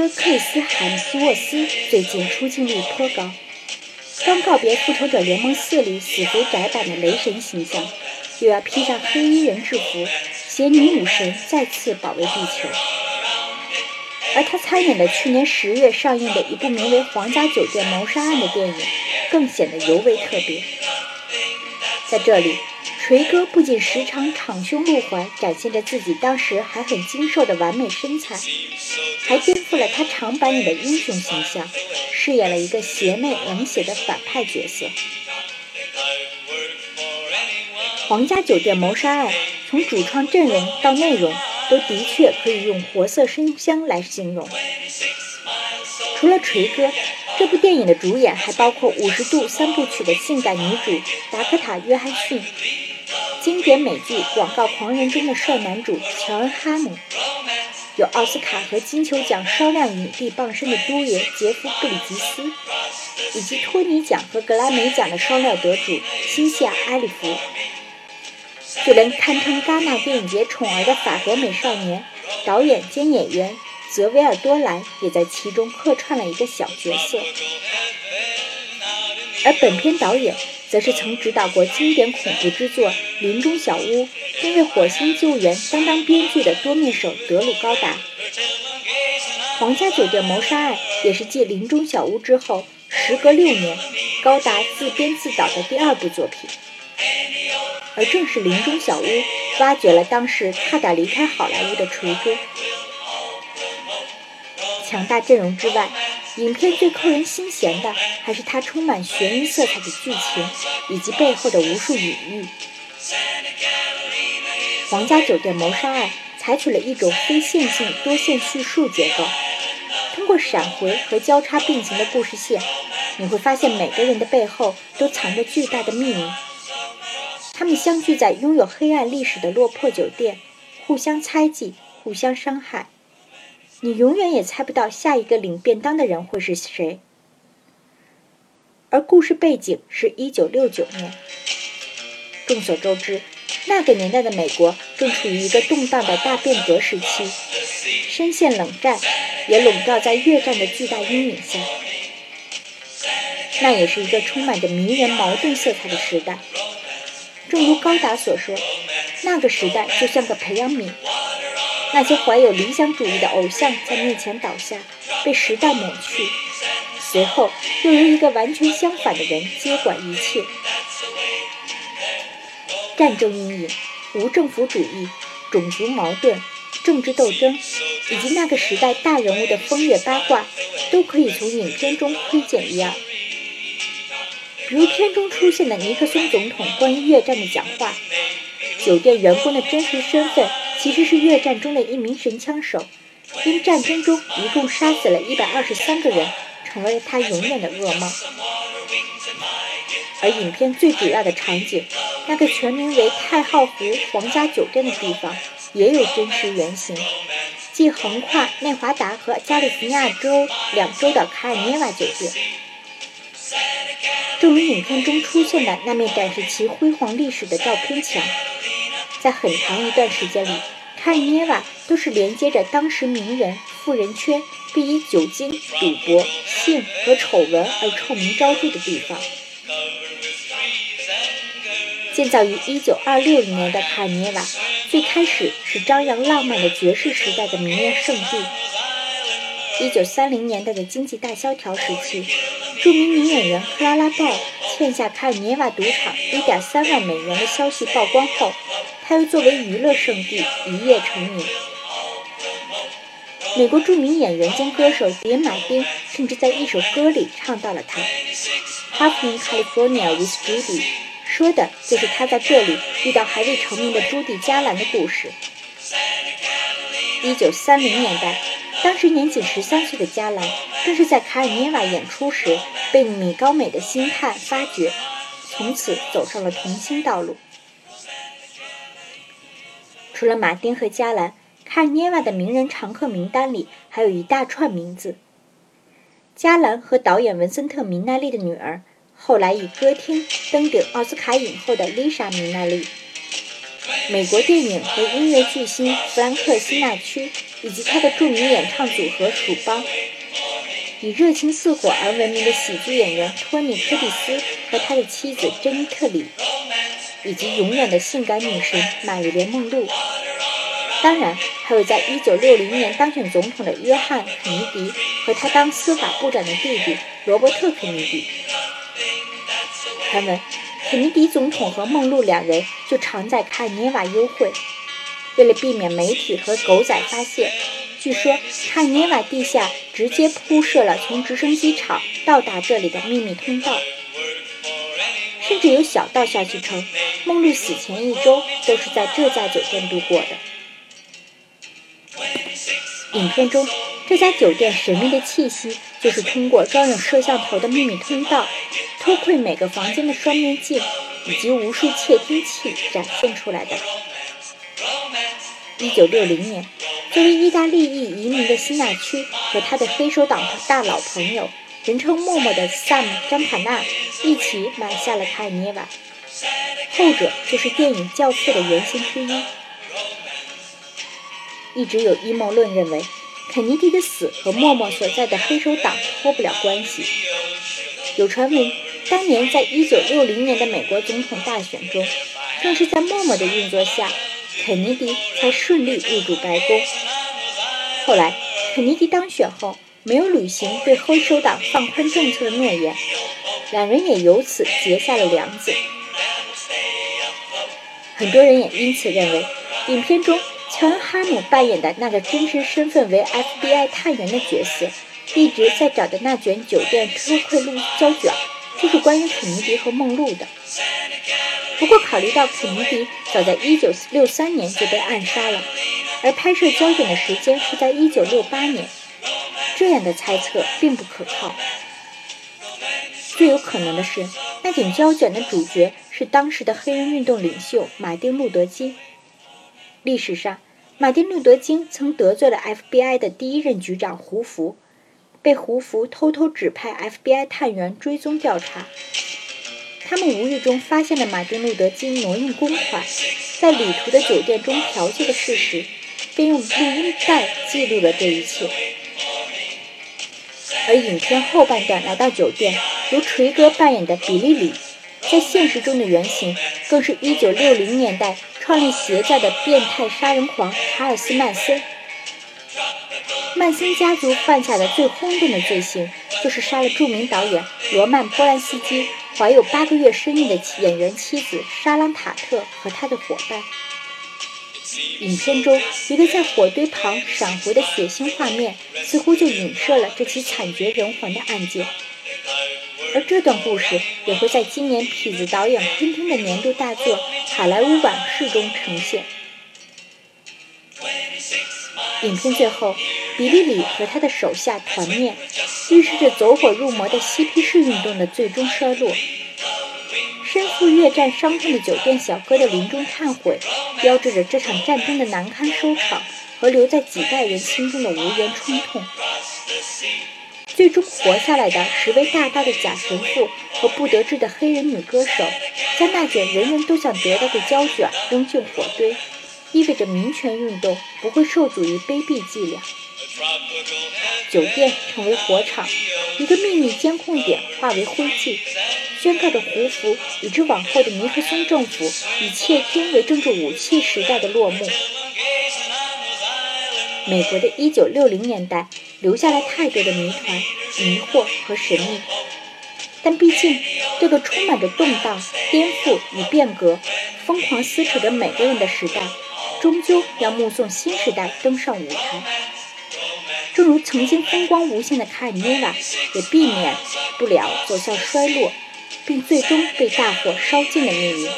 哥克斯·海姆斯沃斯最近出镜率颇高，刚告别《复仇者联盟四》里死肥宅版的雷神形象，又要披上黑衣人制服，携女武神再次保卫地球。而他参演的去年十月上映的一部名为《皇家酒店谋杀案》的电影，更显得尤为特别。在这里，锤哥不仅时常敞胸露怀，展现着自己当时还很精瘦的完美身材，还颠覆了他长板里的英雄形象，饰演了一个邪魅冷血的反派角色。《皇家酒店谋杀案》从主创阵容到内容。都的确可以用活色生香来形容。除了锤哥，这部电影的主演还包括《五十度三部曲》的性感女主达科塔·约翰逊，经典美剧《广告狂人》中的帅男主乔恩·哈姆，有奥斯卡和金球奖双料影帝傍身的都爷杰夫·布里吉斯，以及托尼奖和格莱美奖的双料得主辛西娅·埃里弗。就连堪称戛纳电影节宠儿的法国美少年、导演兼演员泽维尔多兰也在其中客串了一个小角色。而本片导演则是曾执导过经典恐怖之作《林中小屋》，并为《火星救援》担当编剧的多面手德鲁高达。《皇家酒店谋杀案》也是继《林中小屋》之后，时隔六年，高达自编自导的第二部作品。而正是《林中小屋》挖掘了当时差点离开好莱坞的锤哥。强大阵容之外，影片最扣人心弦的还是它充满悬疑色彩的剧情以及背后的无数隐喻。《皇家酒店谋杀案》采取了一种非线性多线叙述结构，通过闪回和交叉并行的故事线，你会发现每个人的背后都藏着巨大的秘密。他们相聚在拥有黑暗历史的落魄酒店，互相猜忌，互相伤害。你永远也猜不到下一个领便当的人会是谁。而故事背景是一九六九年。众所周知，那个年代的美国正处于一个动荡的大变革时期，深陷冷战，也笼罩在越战的巨大阴影下。那也是一个充满着迷人矛盾色彩的时代。正如高达所说，那个时代就像个培养皿，那些怀有理想主义的偶像在面前倒下，被时代抹去，随后又由一个完全相反的人接管一切。战争阴影、无政府主义、种族矛盾、政治斗争，以及那个时代大人物的风月八卦，都可以从影片中窥见一二。比如片中出现的尼克松总统关于越战的讲话，酒店员工的真实身份其实是越战中的一名神枪手，因战争中一共杀死了一百二十三个人，成为了他永远的噩梦。而影片最主要的场景，那个全名为太浩湖皇家酒店的地方，也有真实原型，即横跨内华达和加利福尼亚州两州的卡尔涅瓦酒店。正如影片中出现的那面展示其辉煌历史的照片墙，在很长一段时间里，卡尔涅瓦都是连接着当时名人、富人圈，并以酒精、赌博、性和丑闻而臭名昭著的地方。建造于1926年的卡尔涅瓦，最开始是张扬浪漫的爵士时代的名人圣地。1930年代的经济大萧条时期。著名女演员克拉拉·鲍欠下卡尔涅瓦赌场1.3万美元的消息曝光后，他又作为娱乐圣地一夜成名。美国著名演员兼歌手迪·马丁甚至在一首歌里唱到了他：“Half in California with Judy”，说的就是他在这里遇到还未成名的朱迪·加兰的故事。1930年代。当时年仅十三岁的加兰，更是在卡尔涅瓦演出时被米高美的星探发掘，从此走上了童星道路。除了马丁和加兰，卡尔涅瓦的名人常客名单里还有一大串名字。加兰和导演文森特·米奈利的女儿，后来以歌厅登顶奥斯卡影后的丽莎·米奈利，美国电影和音乐巨星弗兰克·辛纳屈。以及他的著名演唱组合鼠帮。以热情似火而闻名的喜剧演员托尼·柯蒂斯和他的妻子珍妮特·里，以及永远的性感女神玛丽莲·梦露。当然，还有在1960年当选总统的约翰·肯尼迪和他当司法部长的弟弟罗伯特·肯尼迪。传闻，肯尼迪总统和梦露两人就常在卡尔涅瓦幽会。为了避免媒体和狗仔发现。据说，卡涅瓦地下直接铺设了从直升机场到达这里的秘密通道，甚至有小道消息称，梦露死前一周都是在这家酒店度过的。影片中，这家酒店神秘的气息就是通过装有摄像头的秘密通道、偷窥每个房间的双面镜以及无数窃听器展现出来的。一九六零年。作为意大利裔移民的辛纳区和他的黑手党大佬朋友，人称“默默”的萨姆·张卡纳一起买下了卡尔涅瓦，后者就是电影《教父》的原型之一。一直有阴谋论认为，肯尼迪的死和默默所在的黑手党脱不了关系。有传闻，当年在一九六零年的美国总统大选中，正是在默默的运作下。肯尼迪才顺利入主白宫。后来，肯尼迪当选后没有履行对黑手党放宽政策的诺言，两人也由此结下了梁子。很多人也因此认为，影片中乔恩·哈姆扮演的那个真实身份为 FBI 探员的角色，一直在找的那卷酒店偷窥录胶卷，就是关于肯尼迪和梦露的。不过，考虑到肯尼迪早在1963年就被暗杀了，而拍摄胶卷的时间是在1968年，这样的猜测并不可靠。最有可能的是，那卷胶卷的主角是当时的黑人运动领袖马丁·路德·金。历史上，马丁·路德·金曾得罪了 FBI 的第一任局长胡佛，被胡佛偷偷指派 FBI 探员追踪调查。他们无意中发现了马丁·路德·金挪用公款，在旅途的酒店中嫖妓的事实，并用录音带记录了这一切。而影片后半段来到酒店，由锤哥扮演的比利·里，在现实中的原型更是一九六零年代创立邪教的变态杀人狂查尔斯·曼森。曼森家族犯下的最轰动的罪行，就是杀了著名导演罗曼·波兰斯基。怀有八个月身孕的演员妻子莎朗·塔特和他的伙伴。影片中一个在火堆旁闪回的血腥画面，似乎就影射了这起惨绝人寰的案件。而这段故事也会在今年痞子导演昆汀的年度大作《好莱坞往事》中呈现。影片最后，比利里和他的手下团灭，预示着走火入魔的嬉皮士运动的最终衰落。身负越战伤痛的酒店小哥的临终忏悔，标志着这场战争的难堪收场和留在几代人心中的无言冲痛。最终活下来的十位大大的假神父和不得志的黑人女歌手，将那卷人人都想得到的胶卷扔进火堆。意味着民权运动不会受阻于卑鄙伎俩。酒店成为火场，一个秘密监控点化为灰烬，宣告着胡佛以及往后的尼克松政府以窃听为政治武器时代的落幕。美国的一九六零年代留下了太多的谜团、迷惑和神秘，但毕竟这个充满着动荡、颠覆与变革、疯狂撕扯着每个人的时代。终究要目送新时代登上舞台，正如曾经风光无限的卡尔涅瓦，也避免不了走向衰落，并最终被大火烧尽的命运。